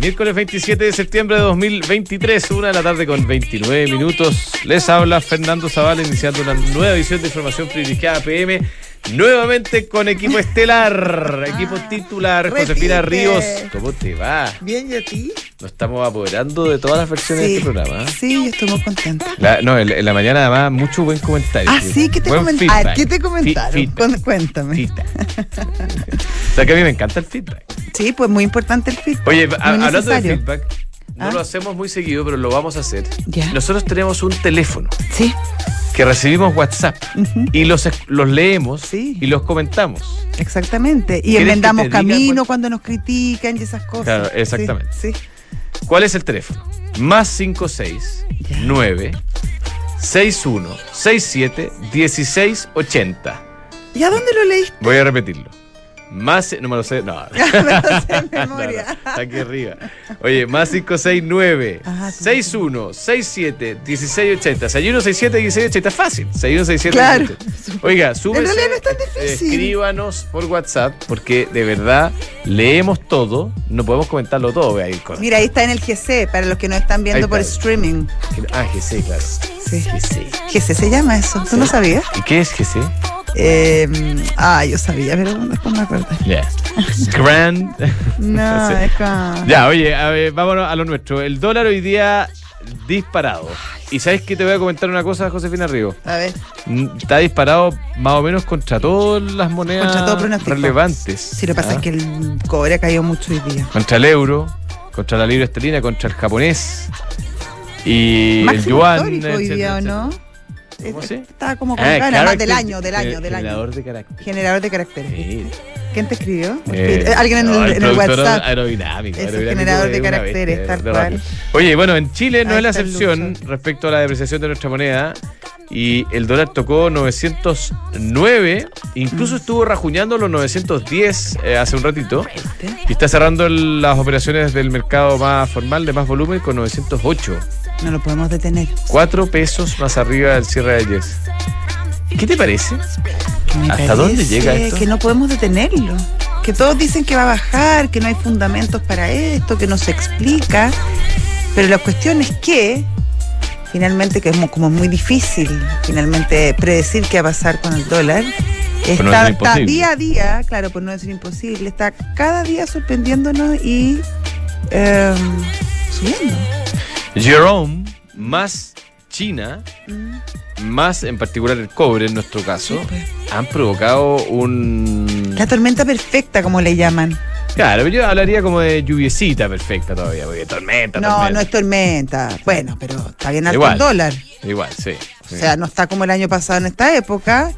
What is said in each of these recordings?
Miércoles 27 de septiembre de 2023, una de la tarde con 29 minutos. Les habla Fernando Zavala iniciando una nueva edición de Información Privilegiada PM. Nuevamente con equipo estelar, equipo titular, repite. Josefina Ríos. ¿Cómo te va? Bien, ¿y a ti? Nos estamos apoderando de todas las versiones de este programa. ¿eh? Sí, yo estoy muy contenta. La- no, en, en la mañana además mucho buen comentario. Ah, sí, ¿qué te comentaron? feedback. ¿Qué te comentaron? feedback. Cu- Cuéntame. Feedback. o sea que a mí me encanta el feedback. Sí, pues muy importante el feedback. Oye, a- hablando de feedback, no ¿Ah? lo hacemos muy seguido, pero lo vamos a hacer. Ya. Nosotros tenemos un teléfono Sí, que recibimos WhatsApp y los, los leemos Sí. y los comentamos. exactamente. Y ¿Quieres que enmendamos camino cuál- cuando nos critican y esas cosas. Claro, exactamente. Sí, sí. ¿Cuál es el teléfono? Más 56 Ya. 9 61 67 16 80. ¿Y a dónde lo leíste? Voy a repetirlo. Más, no me lo sé, no. Me lo sé en No, no, memoria. está aquí arriba. Oye, más 569 Ajá, sí. 61 67 1680. 61 67 1680. Fácil. 61 67 Claro. 1680. Oiga, súbese. realidad no es tan eh, difícil. Escríbanos por WhatsApp porque de verdad leemos todo. No podemos comentarlo todo. vea, ahí con- Mira, ahí está en el GC, para los que no están viendo por streaming. Ah, GC, claro. Sí. GC. GC se llama eso. ¿Tú no sabías? ¿Y qué es GC? Eh, ah, yo sabía, pero después me acuerdo. Ya. Grand. No, Sí. es como... Ya, oye, a ver, vámonos a lo nuestro. El dólar hoy día disparado. ¿Y sabes que te voy a comentar una cosa, Josefina Río? A ver. Mm, Está disparado más o menos contra todas las monedas Contra todo relevantes. Sí, lo que pasa ¿ah? es que el cobre ha caído mucho hoy día. Contra el euro, contra la libra esterlina, contra el japonés. Y el yuan. histórico hoy día, ¿o etcétera. no? ¿Cómo sí? Estaba como con Ah, ganas, más del año, del año, del año. Generador de carácter. Generador de caracteres. Sí. ¿Quién te escribió? Eh, Eh, Alguien en el, en el WhatsApp. Aerodinámico. Aerodinámico generador de es caracteres, tal cual. Oye, bueno, en Chile no Ahí es la excepción respecto a la depreciación de nuestra moneda. Y el dólar tocó 909, incluso estuvo rajuñando los 910 eh, hace un ratito. Y está cerrando el- las operaciones del mercado más formal, de más volumen, con 908. No lo podemos detener. 4 pesos más arriba del cierre de ayer. ¿Qué te parece? Me ¿Hasta dónde llega esto? Que no podemos detenerlo. Que todos dicen que va a bajar, que no hay fundamentos para esto, que no se explica. Pero la cuestión es que, finalmente, que es mo- como muy difícil, finalmente, predecir qué va a pasar con el dólar. Está, día a día, claro, por no decir imposible, está cada día sorprendiéndonos y eh, subiendo. Jerome más China, Mm, más en particular el cobre en nuestro caso, sí, pues. han provocado un... La tormenta perfecta, como le llaman. Claro, yo hablaría como de lluviecita perfecta todavía, porque tormenta, No, tormenta. no es tormenta. Bueno, pero está bien alto Igual. el dólar. Igual, sí. sí. O sea, no está como el año pasado en esta época.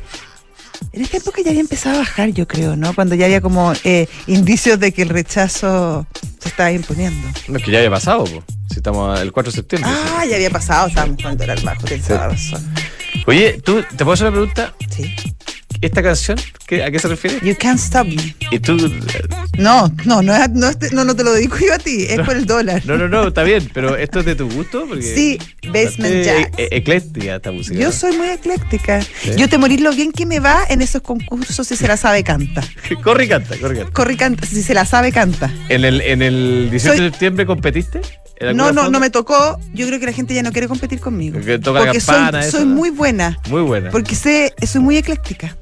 En esta época ya había empezado a bajar, yo creo, ¿no? Cuando ya había como eh, indicios de que el rechazo se estaba imponiendo. No, es que ya había pasado, po. si estamos el 4 de septiembre. Ah, ya había pasado, estábamos con el dólar bajo, la razón. sí. Oye, ¿tú, ¿te puedo hacer una pregunta? Sí. ¿Esta canción qué- a qué se refiere? You can't stop me. Y tú... No, no, no, es- no, es- no, no te lo dedico yo a ti, es por el dólar. No, no, no, está bien, pero ¿esto es de tu gusto? Porque Sí, Basement Jazz. e- ecléctica esta música. Yo ¿no? soy muy ecléctica. Sí. Yo te morir lo bien que me va en esos concursos si se la sabe canta. corre y canta, corre y canta. Corre y canta, si se la sabe canta. ¿En el, en el 18 Soy- de septiembre competiste? ¿En No, no, forma? no me tocó. Yo creo que la gente ya no quiere competir conmigo. Que toca la porque campana, soy, eso, soy ¿no? muy buena. Muy buena. Porque sé, soy muy ecléctica.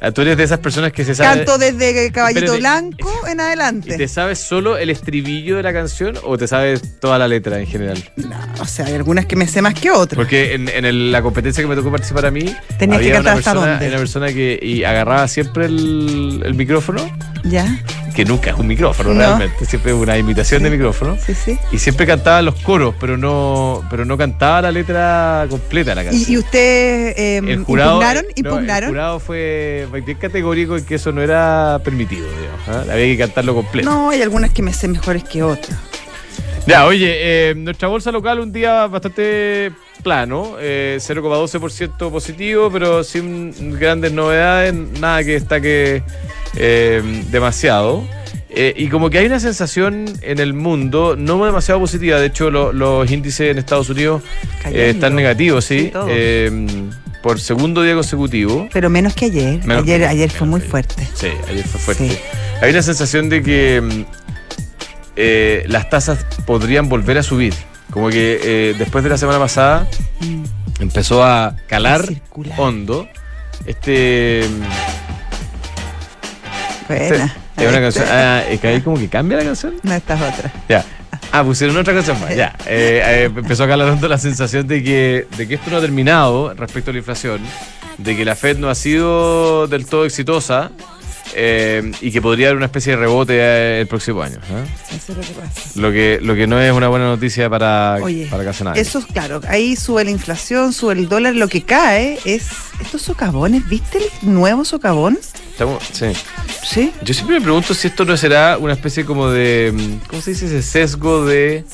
Ah, Tú eres de esas personas que se sabe... Canto desde Caballito Espérate. Blanco en ¿Y te adelante. sabes solo el estribillo de la canción o te sabes toda la letra en general? No, o sea, hay algunas que me sé más que otras. Porque en, en el- la competencia que me tocó participar a mí, Tenías que había cantar una hasta persona, dónde. una persona que y agarraba siempre el, el micrófono, ¿Ya? Que nunca es un micrófono No. realmente, siempre es una imitación Sí. de micrófono. Sí, sí. Y siempre cantaba los coros, pero no, pero no cantaba la letra completa la canción. ¿Y, y ustedes eh, el jurado, impugnaron? eh, el jurado fue bien categórico en que eso no era permitido, digamos, ¿ah? había que cantarlo completo. No, hay algunas que me sé mejores que otras. Ya, oye, eh, nuestra bolsa local un día bastante plano, eh, 0,12% positivo, pero sin grandes novedades, nada que destaque eh, demasiado. Eh, y como que hay una sensación en el mundo no demasiado positiva, de hecho lo- los índices en Estados Unidos eh, están negativos, sí, eh, por segundo día consecutivo. Pero menos que ayer. Menos ayer que- ayer fue muy fuerte. Sí, ayer fue fuerte. Sí. Hay una sensación de que eh, las tasas podrían volver a subir. Como que después de la semana pasada Mm. empezó a calar hondo. Este. Buena. Es una canción. Ah, es que ahí como que cambia la canción. No, esta es otra. Ya. Ah, pusieron otra canción más. Ya. Eh, eh, empezó a calar hondo la sensación de que, de que esto no ha terminado respecto a la inflación, de que la Fed no ha sido del todo exitosa. eh, y que podría haber una especie de rebote el próximo año. ¿eh? Eso es lo que pasa. Lo que, lo que no es una buena noticia para, Oye, para casi nadie. Eso es claro, ahí sube la inflación, sube el dólar, lo que cae es estos socavones, ¿viste el nuevo socavón? Estamos- sí. Sí. Yo siempre me pregunto si esto no será una especie como de. mm, ¿Cómo se dice? Ese sesgo de.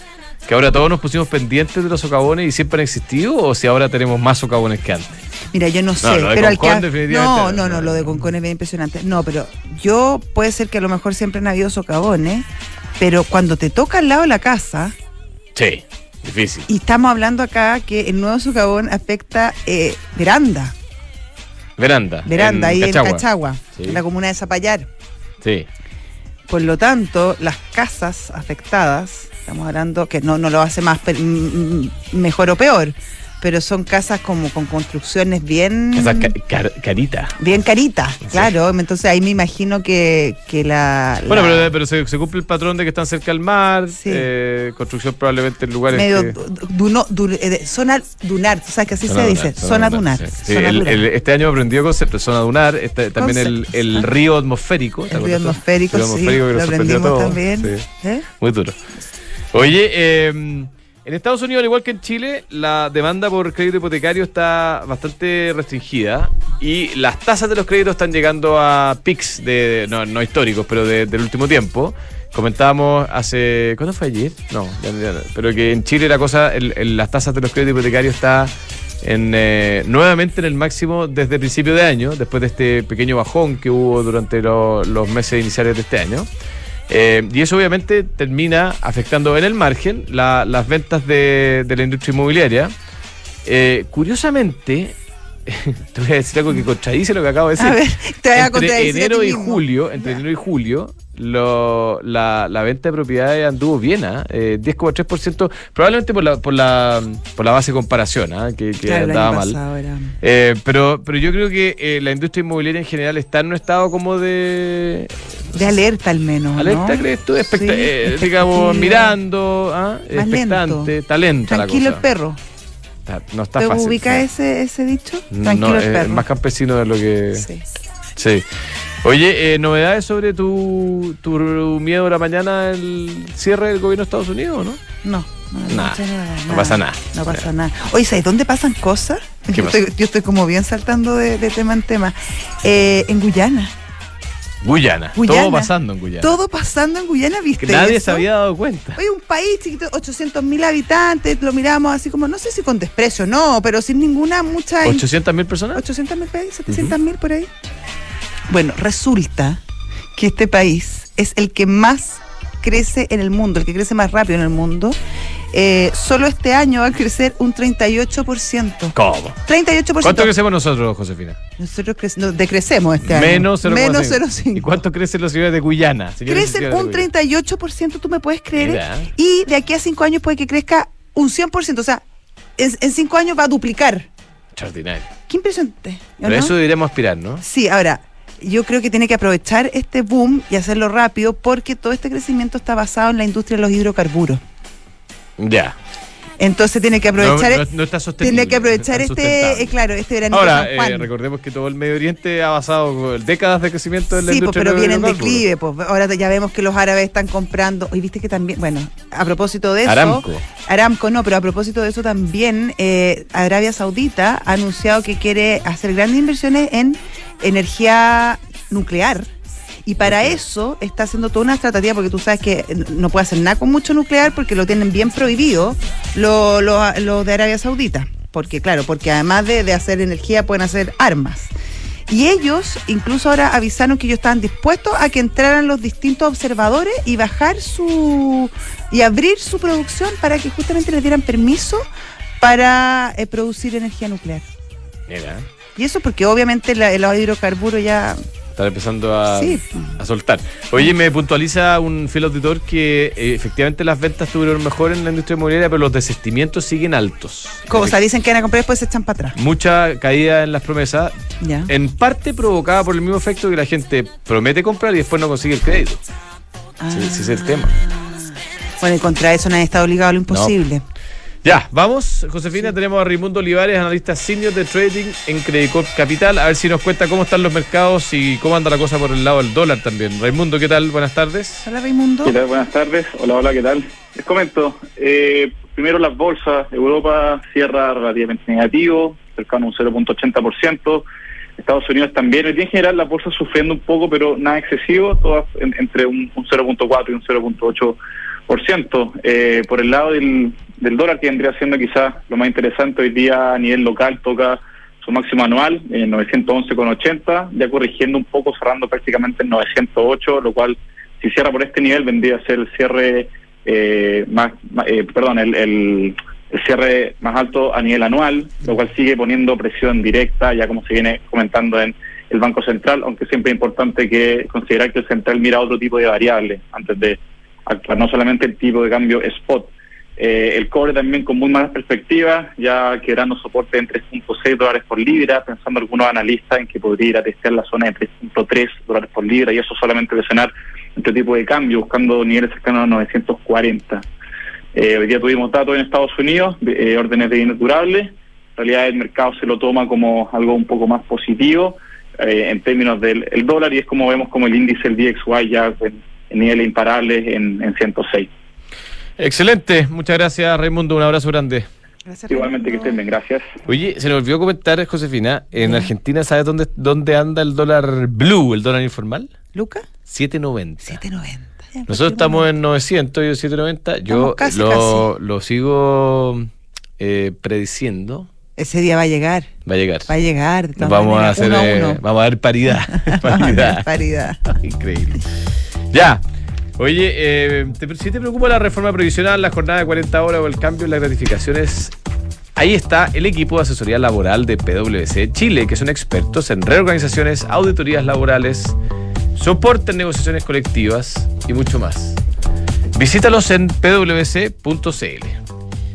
Que ahora todos nos pusimos pendientes de los socavones y siempre han existido, o si ahora tenemos más socavones que antes. Mira, yo no sé, lo de pero al que ha- definitivamente no, no. no, no, lo de Concón es bien impresionante. No, pero yo puede ser que a lo mejor siempre han habido socavones, pero cuando te toca al lado de la casa, Sí, difícil. y estamos hablando acá que el nuevo socavón afecta eh, veranda, Veranda. veranda ahí Cachagua. en Cachagua, Sí. en la comuna de Zapallar. Sí. Por lo tanto, las casas afectadas, estamos hablando que no, no lo hace más mejor o peor, pero son casas como con construcciones bien Esa ca- car- carita. bien caritas, claro. Entonces ahí me imagino que, que la, Bueno, la- pero, pero se, se cumple el patrón de que están cerca del mar, Sí. eh, construcción probablemente en lugares medio que- du- duno- du- eh, zona dunar, tú sabes que así Zona se dunar, dice, zona dunar. sí. Sí, zona el- dunar. el- este año aprendió concepto, zona dunar, este, también el, Conceptos, el ah. río atmosférico. ¿te el río atmosférico, El río sí, atmosférico que lo aprendimos también. Sí, ¿Eh? muy duro. Oye, eh, en Estados Unidos, al igual que en Chile, la demanda por crédito hipotecario está bastante restringida y las tasas de los créditos están llegando a pics de, no, no históricos, pero de- del último tiempo. Comentábamos hace. ¿Cuándo fue ayer? No, ya- ya- pero que en Chile la cosa, el- el- las tasas de los créditos hipotecarios está eh, nuevamente en el máximo desde el principio de año, después de este pequeño bajón que hubo durante lo- los meses iniciales de este año. Eh, y eso obviamente termina afectando en el margen la- las ventas de, de la industria inmobiliaria. Eh, curiosamente, te voy a decir algo que contradice lo que acabo de decir. A ver, te voy a entre enero y julio, entre enero y julio, lo- la, la venta de propiedades anduvo bien, ¿ah? Eh, 10,3%, probablemente por la, por la, por la base de comparación, ¿ah? que, que Claro, andaba mal. Eh, pero, pero yo creo que eh, la industria inmobiliaria en general está en un estado como de De alerta al menos. ¿no? alerta, ¿crees tú? Sí, eh, digamos, mirando, ¿ah? Expectante, lento. talento. Tranquilo el perro. no está ¿Te fácil. ubica no. ese, ese dicho? No, Tranquilo es el perro. más campesino de lo que. Sí. Sí. Oye, eh, ¿novedades sobre tu, tu miedo a la mañana el cierre del gobierno de Estados Unidos, no? No, no, Nada, escuché no pasa nada. No pasa nada. Oye, ¿sabes dónde pasan cosas? ¿Qué Yo estoy, yo estoy como bien saltando de, de tema en tema. Eh, en Guyana. Guyana. Guyana. Todo pasando en Guyana. Todo pasando en Guyana, ¿viste? que nadie eso? se había dado cuenta. Oye, un país chiquito, 800 mil habitantes, lo miramos así como, no sé si con desprecio, no, pero sin ninguna mucha... 800 mil personas. 800 mil países, 700 mil por ahí. Bueno, resulta que este país es el que más crece en el mundo, el que crece más rápido en el mundo. Eh, solo este año va a crecer un 38%. ¿Cómo? 38%. ¿Cuánto crecemos nosotros, Josefina? Nosotros crece- no, decrecemos este año. Menos 0,5. Menos 0,5. ¿Y cuánto crecen los ciudades de Guyana? Crecen un Guyana? 38%, tú me puedes creer. Mira. Y de aquí a cinco años puede que crezca un 100%. O sea, en, cinco años va a duplicar. Extraordinario. Qué impresionante. ¿o Pero no? eso deberíamos aspirar, ¿no? Sí, ahora, yo creo que tiene que aprovechar este boom y hacerlo rápido porque todo este crecimiento está basado en la industria de los hidrocarburos. Ya. Entonces tiene que aprovechar, No, no- no está sostenible. tiene que aprovechar este, eh, claro, este verano Ahora, eh, recordemos que todo el Medio Oriente ha basado décadas de crecimiento en la Sí, pues, industria pero de viene en declive. Pues. Ahora ya vemos que los árabes están comprando. Y viste que también, bueno, a propósito de eso. Aramco. Aramco no, pero a propósito de eso también, eh, Arabia Saudita ha anunciado que quiere hacer grandes inversiones en energía nuclear. Y para eso está haciendo toda una tratativa, porque tú sabes que no puede hacer nada con mucho nuclear porque lo tienen bien prohibido los lo, lo de Arabia Saudita. Porque, claro, porque además de, de hacer energía pueden hacer armas. Y ellos incluso ahora avisaron que ellos estaban dispuestos a que entraran los distintos observadores y bajar su y abrir su producción para que justamente les dieran permiso para eh, producir energía nuclear. Mira. Y eso porque obviamente la- los hidrocarburos ya Están empezando a, Sí. a soltar. Oye, me puntualiza un fiel auditor que eh, efectivamente las ventas tuvieron mejor en la industria inmobiliaria, pero los desistimientos siguen altos. Efect- dicen que van a comprar y después se echan para atrás. Mucha caída en las promesas, Ya. en parte provocada por el mismo efecto que la gente promete comprar y después no consigue el crédito. Sí, ese es el tema. Bueno, y contra eso nadie está obligado a lo imposible. Ya, vamos, Josefina, tenemos a Raimundo Olivares, analista senior de trading en Credit Corp Capital, a ver si nos cuenta cómo están los mercados y cómo anda la cosa por el lado del dólar también. Raimundo, ¿qué tal? Buenas tardes. Hola, Raimundo. ¿Qué tal? Buenas tardes. Hola, hola, ¿qué tal? Les comento. eh, primero las bolsas. Europa cierra relativamente negativo, cercano a un 0.80%. Estados Unidos también. En general las bolsas sufriendo un poco, pero nada excesivo, todas en- entre un, un 0.4 y un 0.8%. Eh, por el lado del, del dólar, que vendría siendo quizás lo más interesante hoy día a nivel local, toca su máximo anual, en 911,80, ya corrigiendo un poco, cerrando prácticamente en 908, lo cual si cierra por este nivel vendría a ser el cierre eh, más, eh, perdón, el, el, el cierre más alto a nivel anual, lo cual sigue poniendo presión directa, ya como se viene comentando en el Banco Central, aunque siempre es importante que considerar que el central mira otro tipo de variables antes de actuar, no solamente el tipo de cambio spot. Eh, el cobre también con muy malas perspectivas, ya quebrando soporte en 3.6 dólares por libra, pensando algunos analistas en que podría ir a testear la zona de 3.3 dólares por libra y eso solamente presionar este tipo de cambio, buscando niveles cercanos a 940. Eh, hoy día tuvimos datos en Estados Unidos, eh, órdenes de bienes durables. En realidad el mercado se lo toma como algo un poco más positivo eh, en términos del el dólar y es como vemos como el índice, el DXY ya niveles imparables en, en 106. Excelente, muchas gracias Raimundo, un abrazo grande. Gracias, Igualmente que estén bien, gracias. Oye, se nos olvidó comentar, Josefina, en. Argentina, ¿sabes dónde, dónde anda el dólar blue, el dólar informal? ¿Luca? 7.90. 790. Ya, Nosotros estamos en 900, yo 790. Yo casi, lo, lo sigo eh, prediciendo. Ese día va a llegar. Va a llegar. Va a llegar. de todas Vamos a hacer, uno a eh, vamos a ver paridad. paridad. Paridad. Increíble. Ya. Oye, eh, si te preocupa la reforma previsional, la jornada de 40 horas o el cambio en las gratificaciones, ahí está el equipo de asesoría laboral de PwC Chile, que son expertos en reorganizaciones, auditorías laborales, soporte en negociaciones colectivas y mucho más. Visítalos en pwc.cl.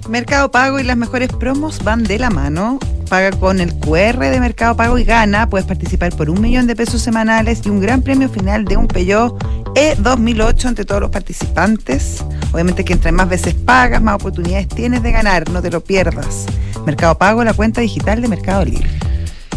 Mercado Pago y las mejores promos van de la mano. Paga con el QR de Mercado Pago y gana. Puedes participar por un millón de pesos semanales y un gran premio final de un Peugeot E2008 entre todos los participantes. Obviamente que entre más veces pagas, más oportunidades tienes de ganar. No te lo pierdas. Mercado Pago, la cuenta digital de Mercado Libre.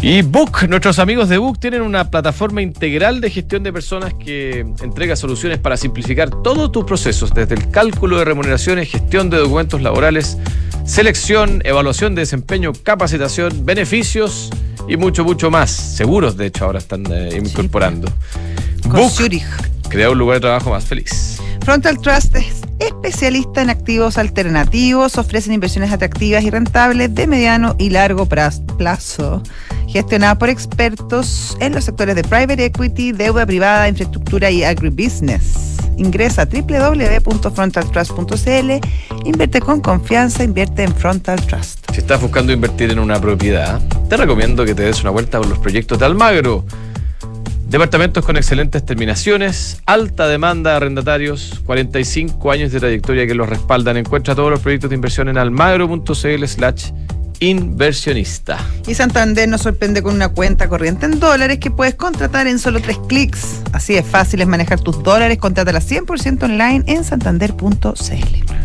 Y Book, nuestros amigos de Book tienen una plataforma integral de gestión de personas que entrega soluciones para simplificar todos tus procesos, desde el cálculo de remuneraciones, gestión de documentos laborales, selección, evaluación de desempeño, capacitación, beneficios y mucho, mucho más. Seguros, de hecho, ahora están eh, incorporando. Con Book Zurich. crea un lugar de trabajo más feliz. Frontal Trust es especialista en activos alternativos, ofrecen inversiones atractivas y rentables de mediano y largo plazo, gestionada por expertos en los sectores de private equity, deuda privada, infraestructura y agribusiness. Ingresa a www.frontaltrust.cl, invierte con confianza, invierte en Frontal Trust. Si estás buscando invertir en una propiedad, te recomiendo que te des una vuelta por los proyectos de Almagro. Departamentos con excelentes terminaciones, alta demanda de arrendatarios, 45 años de trayectoria que los respaldan. Encuentra todos los proyectos de inversión en almagro.cl slash inversionista. Y Santander nos sorprende con una cuenta corriente en dólares que puedes contratar en solo tres clics. Así de fácil es manejar tus dólares. Contrátala 100% online en santander.cl.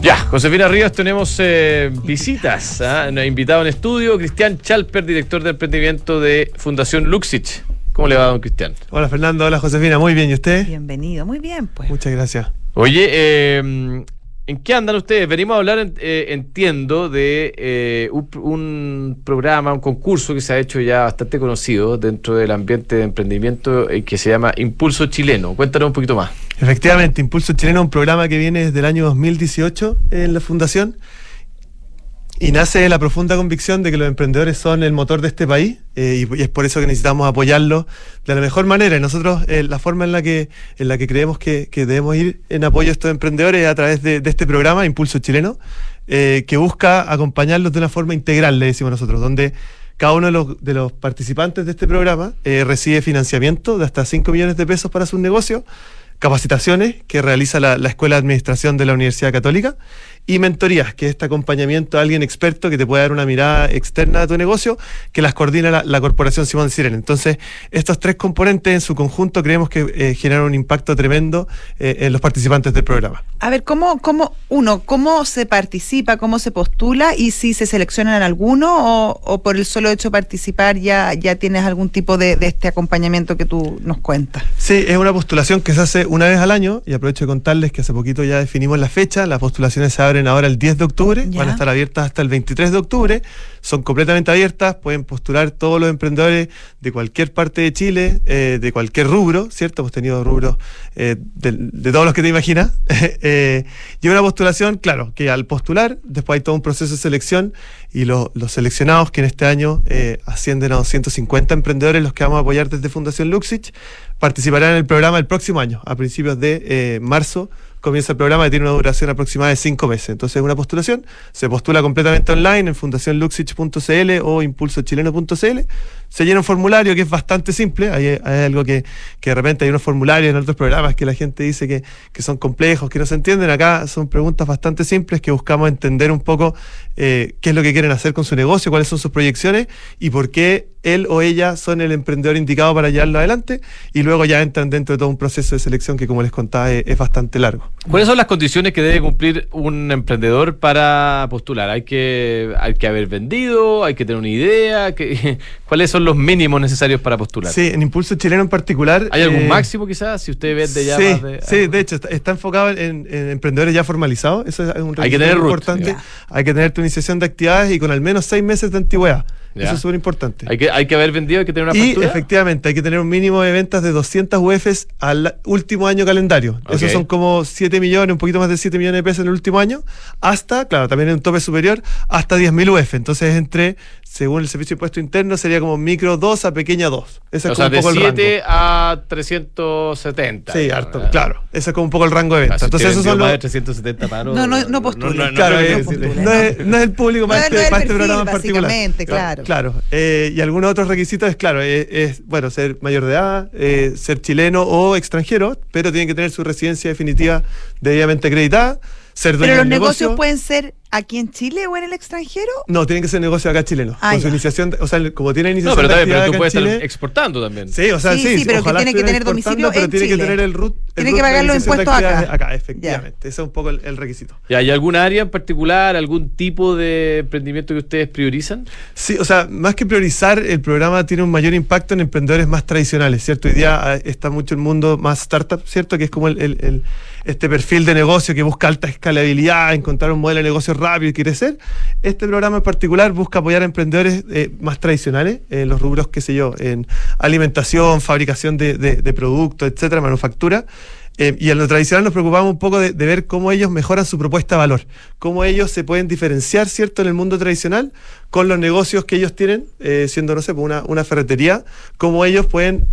Ya, Josefina Ríos, tenemos eh, visitas. ¿ah? Nos ha invitado en estudio Cristian Chalper, director de emprendimiento de Fundación Luxich. ¿Cómo le va, don Cristian? Hola Fernando, hola Josefina, muy bien, ¿y usted? Bienvenido, muy bien, pues. Muchas gracias. Oye, eh, ¿en qué andan ustedes? Venimos a hablar, eh, entiendo, de eh, un, un programa, un concurso que se ha hecho ya bastante conocido dentro del ambiente de emprendimiento eh, que se llama Impulso Chileno. Cuéntanos un poquito más. Efectivamente, Impulso Chileno es un programa que viene desde el año 2018 en la fundación Y nace la profunda convicción de que los emprendedores son el motor de este país eh, y, es por eso que necesitamos apoyarlos de la mejor manera. Y nosotros, eh, la forma en la que, en la que creemos que, que debemos ir en apoyo a estos emprendedores es a través de, de este programa, Impulso Chileno, eh, que busca acompañarlos de una forma integral, le decimos nosotros, donde cada uno de los, de los participantes de este programa eh, recibe financiamiento de hasta 5 millones de pesos para sus negocios, capacitaciones que realiza la, la Escuela de Administración de la Universidad Católica y mentorías, que es este acompañamiento a alguien experto que te puede dar una mirada externa de tu negocio, que las coordina la, la Corporación Simón Sirena. Entonces, estos tres componentes en su conjunto creemos que eh, generan un impacto tremendo eh, en los participantes del programa. A ver, ¿cómo, cómo, uno, cómo se participa, cómo se postula y si se seleccionan alguno o, o por el solo hecho de participar ya, ya tienes algún tipo de, de este acompañamiento que tú nos cuentas? Sí, es una postulación que se hace una vez al año y aprovecho de contarles que hace poquito ya definimos la fecha, las postulaciones se abren ahora el 10 de octubre, Ya. van a estar abiertas hasta el 23 de octubre, son completamente abiertas, pueden postular todos los emprendedores de cualquier parte de Chile, eh, de cualquier rubro, ¿cierto? Hemos tenido rubros eh, de, de todos los que te imaginas. Eh, y una postulación, claro, que al postular, después hay todo un proceso de selección y lo- los seleccionados, que en este año ascienden a 250 emprendedores, los que vamos a apoyar desde Fundación Luxich, participarán en el programa el próximo año, a principios de marzo comienza el programa que tiene una duración aproximada de cinco meses. Entonces es una postulación, se postula completamente online en fundacionluxich.cl o impulsochileno.cl, se llena un formulario que es bastante simple, hay, hay algo que, que de repente hay unos formularios en otros programas que la gente dice que, que son complejos, que no se entienden, acá son preguntas bastante simples que buscamos entender un poco eh, qué es lo que quieren hacer con su negocio, cuáles son sus proyecciones y por qué él o ella son el emprendedor indicado para llevarlo adelante y luego ya entran dentro de todo un proceso de selección que como les contaba es, bastante largo. ¿Cuáles son las condiciones que debe cumplir un emprendedor para postular? ¿Hay que, hay que haber vendido? ¿Hay que tener una idea? ¿Qué- ¿Cuáles son los mínimos necesarios para postular? Sí, en Impulso Chileno en particular. ¿Hay algún eh, máximo quizás? Si usted vende ya sí, más de... sí, de hecho, está, está enfocado en, en emprendedores ya formalizados. Eso es un Hay que requisito tener importante. Hay que tener tu iniciación de actividades y con al menos seis meses de antigüedad. Ya. Eso es súper importante. ¿Hay que, hay que haber vendido, hay que tener una Y factura. efectivamente hay que tener un mínimo de ventas de 200 UFs al último año calendario. Ok. Esos son como 7 millones, un poquito más de 7 millones de pesos en el último año, hasta, claro, también en un tope superior, hasta 10.000 UF. Entonces, entre, según el Servicio de Impuesto Interno, sería como micro 2 a pequeña 2. Ese o es sea, como de un poco el rango. 7 a 370. Sí, harto, ¿eh? claro. Ese es como un poco el rango de Ah, venta. si Entonces, esos son los. más de 370 paros. No, no, no postule. claro, postule, no, es, no es el público No para es- este, no es el para este programa en particular. básicamente, claro. Claro. eh, y algunos otros requisitos es, claro, es, es, bueno, ser mayor de edad, eh, ser chileno o extranjero, pero tienen que tener su residencia definitiva debidamente acreditada, ser dueño ¿Pero los negocios negocio. pueden ser aquí en Chile o en el extranjero? No, tienen que ser negocios acá chilenos. Ah, con su iniciación, o sea, como tiene No, iniciación pero, bien, pero actividad tú puedes estar exportando también. Sí, o sea, Sí, sí, sí, pero que tiene que tener domicilio exportando, pero en tiene que Chile. tener el root. el Tiene root que pagar los impuestos acá. Acá, efectivamente. Ese es un poco el, el requisito. ¿Y ¿Hay alguna área en particular, algún tipo de emprendimiento que ustedes priorizan? Sí, o sea, más que priorizar, el programa tiene un mayor impacto en emprendedores más tradicionales, ¿cierto? Hoy día eh, está mucho el mundo más startup, ¿cierto? Que es como el, el- el- este perfil de negocio que busca alta escalabilidad, encontrar un modelo de negocio rápido y crecer. Este programa en particular busca apoyar a emprendedores eh, más tradicionales, en los rubros, qué sé yo, en alimentación, fabricación de, productos, etcétera, manufactura. Eh, y en lo tradicional nos preocupamos un poco de, ver cómo ellos mejoran su propuesta de valor, cómo ellos se pueden diferenciar, ¿cierto?, en el mundo tradicional con los negocios que ellos tienen, eh, siendo, no sé, pues una, una ferretería, cómo ellos pueden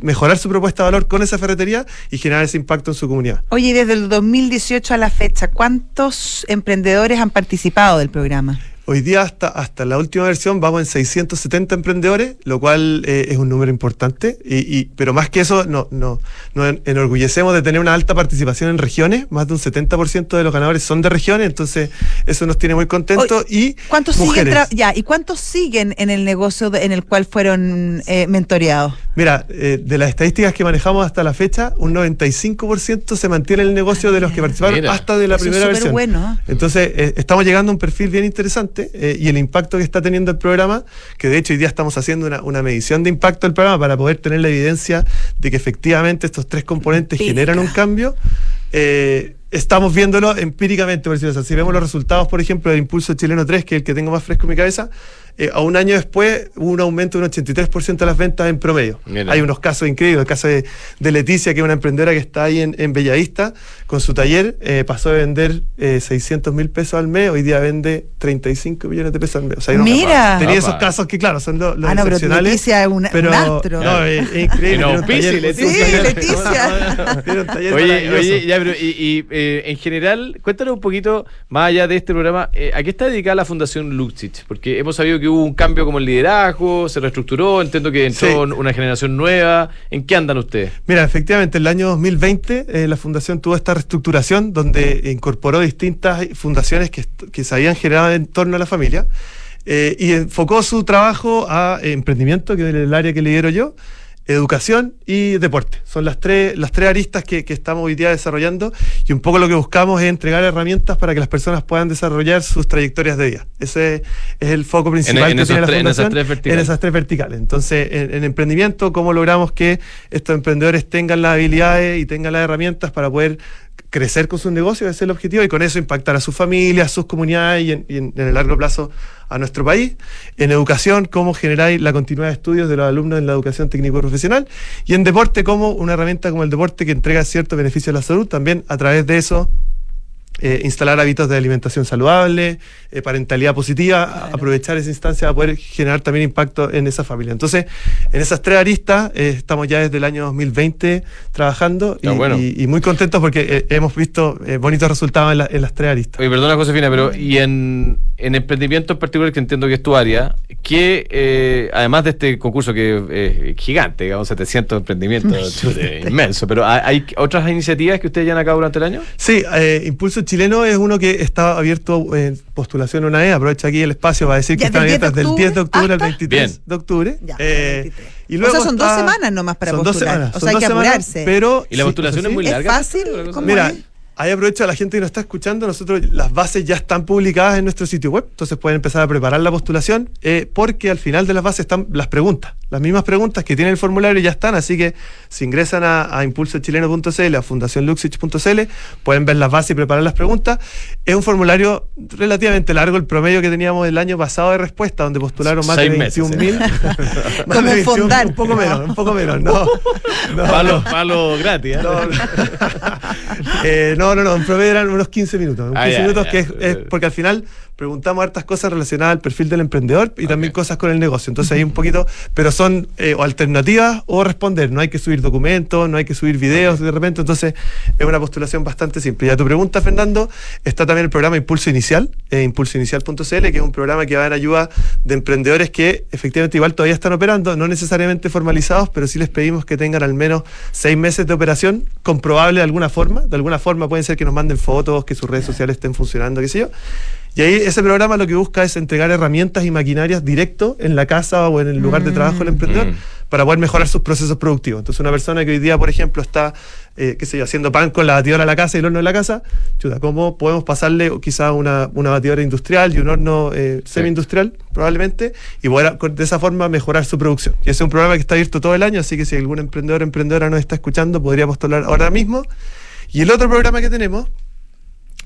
mejorar su propuesta de valor con esa ferretería y generar ese impacto en su comunidad. Oye, y desde el 2018 a la fecha, ¿cuántos emprendedores han participado del programa? Hoy día hasta, hasta la última versión vamos en 670 emprendedores, lo cual eh, es un número importante, y, y- pero más que eso no, no, nos en- enorgullecemos de tener una alta participación en regiones, más de un 70% de los ganadores son de regiones, entonces eso nos tiene muy contentos y ¿Cuántos siguen mujeres. ya, y cuántos siguen en el negocio de- en el cual fueron eh, mentoreados? Mira, eh, de las estadísticas que manejamos hasta la fecha, un 95% se mantiene en el negocio de los que participaron Mira. hasta de la primera versión. bueno, ¿eh? Entonces, estamos llegando a un perfil bien interesante eh, y el impacto que está teniendo el programa, que de hecho hoy día estamos haciendo una, una medición de impacto del programa para poder tener la evidencia de que efectivamente estos tres componentes generan un cambio. eh, estamos viéndolo empíricamente, por decirlo así. Si vemos los resultados, por ejemplo, del Impulso Chileno 3, que es el que tengo más fresco en mi cabeza, eh, a un año después hubo un aumento de un 83% de las ventas en promedio. Mira. Hay unos casos increíbles. El caso de, de Leticia, que es una emprendedora que está ahí en, en Bellavista, con su taller, eh, pasó de vender eh, 600 mil pesos al mes, hoy día vende 35 millones de pesos al mes. O sea, Mira. tenía esos casos que, claro, son los, los Ah, no, pero excepcionales. Leticia es una- un pero, astro. No, es, es increíble. Taller- Leticia. Sí, Leticia. tiene un taller Oye, oye, ya, pero y, y, eh, en general, cuéntanos un poquito, más allá de este programa, eh, ¿a qué está dedicada la Fundación Luxich? Porque hemos sabido que hubo un cambio como el liderazgo, se reestructuró, entiendo que entró Sí. una generación nueva. ¿En qué andan ustedes? Mira, efectivamente, en el año 2020 eh, la fundación tuvo esta reestructuración donde incorporó distintas fundaciones que, que se habían generado en torno a la familia eh, y enfocó su trabajo a emprendimiento, que es el área que lidero yo, educación y deporte. Son las tres, las tres aristas que, que estamos hoy día desarrollando y un poco lo que buscamos es entregar herramientas para que las personas puedan desarrollar sus trayectorias de vida. Ese es el foco principal en que tiene la tres- en esas fundación. tres verticales. En esas tres verticales. Entonces, en, en emprendimiento, ¿cómo logramos que estos emprendedores tengan las habilidades y tengan las herramientas para poder crecer con sus negocios? Ese es el objetivo y con eso impactar a sus familias, a sus comunidades y en, en el largo plazo a nuestro país. En educación, cómo generar la continuidad de estudios de los alumnos en la educación técnico-profesional. Y en deporte, como una herramienta como el deporte que entrega ciertos beneficios a la salud, también a través de eso eh, instalar hábitos de alimentación saludable, eh, parentalidad positiva, a- aprovechar esa instancia para poder generar también impacto en esa familia. Entonces, en esas tres aristas eh, estamos ya desde el año 2020 trabajando y, bueno. y- y muy contentos porque eh, hemos visto eh, bonitos resultados en, la- en las tres aristas. Oye, perdona Josefina, pero y en, en emprendimiento en particular, que entiendo que es tu área, que eh, además de este concurso que es gigante, digamos 700 emprendimientos, chute, inmenso, pero ¿hay, otras iniciativas que ustedes llevan a cabo durante el año? Sí, eh, Impulso Chileno es uno que está abierto en postulación una vez. Aprovecha aquí el espacio para decir que Ya, están del 10 de abiertas del 10 de octubre al octubre 23 Bien. de octubre. Ya, Eh, 23. y O luego sea, son dos está- semanas nomás para son dos postular. semanas, O sea, hay dos que semanas, apurarse. Pero ¿Y la sí, postulación eso es sí. muy ¿Es larga? fácil? ¿Una cosa ¿Cómo Mira, es? Ahí aprovecho a la gente que nos está escuchando. Nosotros, las bases ya están publicadas en nuestro sitio web, entonces pueden empezar a preparar la postulación, eh, porque al final de las bases están las preguntas. Las mismas preguntas que tiene el formulario ya están, así que si ingresan a, a impulsochileno.cl, a fundacionluxich.cl, pueden ver las bases y preparar las preguntas. Es un formulario relativamente largo, el promedio que teníamos el año pasado de respuesta, donde postularon más Seis de meses, 21 mil. Como un poco menos, un poco menos, no. no, Palo, gratis. ¿eh? No, no. Eh, no, no, no, en promedio eran unos 15 minutos. unos Ah, 15 ya, minutos ya. que es, es porque al final preguntamos hartas cosas relacionadas al perfil del emprendedor y también Ok. cosas con el negocio. Entonces hay un poquito, pero son eh, o alternativas o responder. No hay que subir documentos, no hay que subir videos de repente. Entonces es una postulación bastante simple. Y a tu pregunta, Fernando, está también el programa Impulso Inicial, eh, impulsoinicial.cl, que es un programa que va a dar ayuda de emprendedores que efectivamente igual todavía están operando, no necesariamente formalizados, pero sí les pedimos que tengan al menos seis meses de operación comprobable de alguna forma. De alguna forma pueden ser que nos manden fotos, que sus redes sociales estén funcionando, qué sé yo. Y ahí ese programa lo que busca es entregar herramientas y maquinarias directo en la casa o en el lugar de trabajo del emprendedor Mm. para poder mejorar sus procesos productivos. Entonces una persona que hoy día, por ejemplo, está, eh, qué sé yo, haciendo pan con la batidora de la casa y el horno de la casa, chuta, ¿cómo podemos pasarle quizá una, una batidora industrial y un horno eh, semi-industrial, probablemente, y poder de esa forma mejorar su producción? Y ese es un programa que está abierto todo el año, así que si algún emprendedor o emprendedora nos está escuchando, podría postular ahora mismo. Y el otro programa que tenemos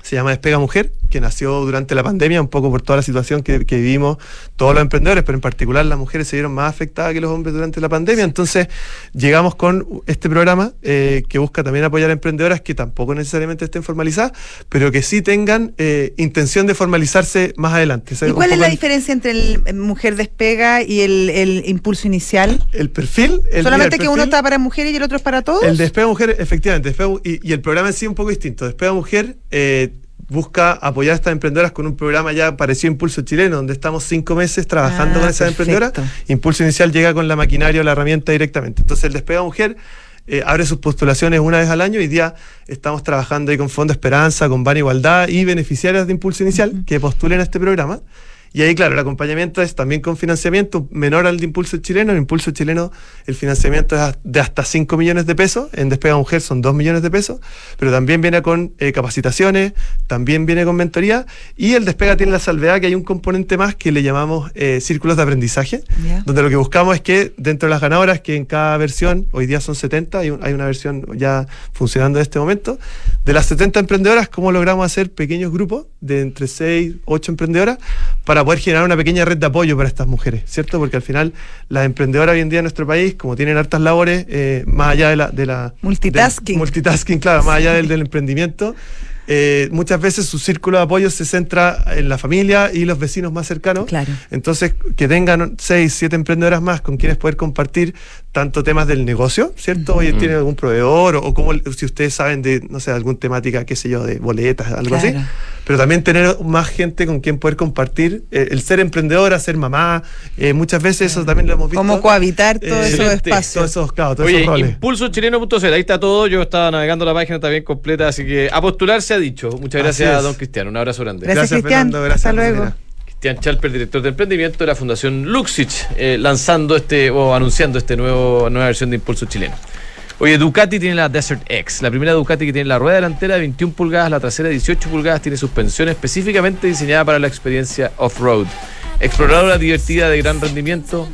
se llama Despega Mujer, que nació durante la pandemia, un poco por toda la situación que, que vivimos todos los emprendedores, pero en particular las mujeres se vieron más afectadas que los hombres durante la pandemia. Entonces, llegamos con este programa eh, que busca también apoyar a emprendedoras que tampoco necesariamente estén formalizadas, pero que sí tengan eh, intención de formalizarse más adelante. ¿Y cuál es la diferencia entre el eh, Mujer Despega y el, el impulso inicial? El perfil. el- ¿Solamente que uno está para mujeres y el otro es para todos? El Despega Mujer, efectivamente, Despega- y, y el programa en sí es un poco distinto. Despega Mujer eh, busca apoyar a estas emprendedoras con un programa ya parecido a Impulso Chileno, donde estamos cinco meses trabajando Ah, con esas perfecto. emprendedoras. Impulso Inicial llega con la maquinaria o la herramienta directamente. Entonces el Despega Mujer eh, abre sus postulaciones una vez al año. Hoy día estamos trabajando ahí con Fondo Esperanza, con Ban Igualdad y beneficiarias de Impulso Inicial que postulen a este programa. Y ahí, claro, el acompañamiento es también con financiamiento menor al de Impulso Chileno. En Impulso Chileno el financiamiento es de hasta 5 millones de pesos. En Despega Mujer son 2 millones de pesos. Pero también viene con eh, capacitaciones, también viene con mentoría. Y el Despega tiene la salvedad que hay un componente más que le llamamos eh, círculos de aprendizaje. Donde lo que buscamos es que dentro de las ganadoras, que en cada versión, hoy día son 70, hay, un- hay una versión ya funcionando en este momento, De las 70 emprendedoras, ¿cómo logramos hacer pequeños grupos de entre 6, 8 emprendedoras para poder generar una pequeña red de apoyo para estas mujeres, ¿cierto? Porque al final las emprendedoras hoy en día en nuestro país, como tienen hartas labores, eh, más allá de la... De la multitasking. multitasking, claro, más allá del, del emprendimiento. Eh, muchas veces su círculo de apoyo se centra en la familia y los vecinos más cercanos. Claro. Entonces, que tengan seis, siete emprendedoras más con quienes poder compartir tanto temas del negocio, ¿cierto? Oye, ¿tienen algún proveedor? O, o como si ustedes saben de, no sé, algún temática, qué sé yo, de boletas, algo así. Pero también tener más gente con quien poder compartir. eh, el ser emprendedora, ser mamá, eh, muchas veces eso también lo hemos visto. Cómo cohabitar todos Eh, esos espacios. Todos esos, claro, todos Oye, esos roles. impulsochileno.cl, ahí está todo. Yo estaba navegando la página, bien completa, así que a postular dicho. Muchas gracias, don Cristian. Un abrazo grande. Gracias, Cristian. Fernando, gracias, Hasta luego. Cristian Chalper, director de emprendimiento de la Fundación Luxich, eh, lanzando este o anunciando este nuevo nueva versión de Impulso Chileno. Oye, Ducati tiene la Desert X, la primera Ducati que tiene la rueda delantera de 21 pulgadas, la trasera de 18 pulgadas, tiene suspensión específicamente diseñada para la experiencia off-road. Exploradora divertida de gran rendimiento.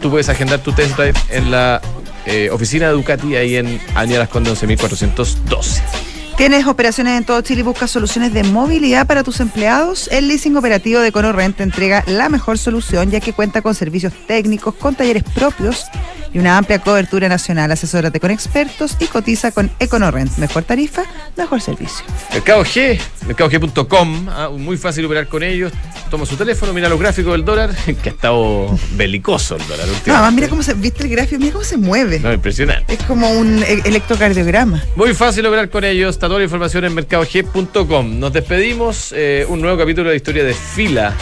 Tú puedes agendar tu test drive en la eh, oficina de Ducati ahí en Las Condes 11412. ¿Tienes operaciones en todo Chile y buscas soluciones de movilidad para tus empleados? El leasing operativo de EconoRent te entrega la mejor solución ya que cuenta con servicios técnicos, con talleres propios y una amplia cobertura nacional. Asesórate con expertos y cotiza con EconoRent. Mejor tarifa, mejor servicio. Mercado G, mercadog.com, ah, muy fácil operar con ellos. Toma su teléfono, mira los gráficos del dólar, que ha estado belicoso el dólar No, últimamente. además mira cómo se, viste el gráfico, mira cómo se mueve. No, impresionante. Es como un e- electrocardiograma. Muy fácil operar con ellos. Está toda la información en mercadog.com. Nos despedimos. eh, un nuevo capítulo de historia de Fila,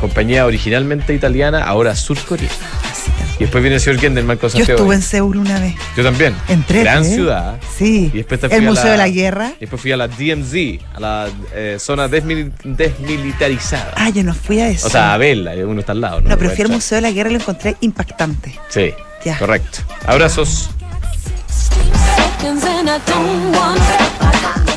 compañía originalmente italiana, ahora surcoreana. Y después viene el señor Gendelman con Yo estuve en Seúl una vez. Yo también. Entré. Gran ¿eh? ciudad. Sí. Y después el Museo la- de la Guerra. Y después fui a la DMZ, a la eh, zona desmil- desmilitarizada. Ah, yo no fui a eso. o sea, a verla, uno está al lado. no, pero puede fui al. Museo de la Guerra y lo encontré impactante. Sí, Ya. correcto. Abrazos. seconds and I don't want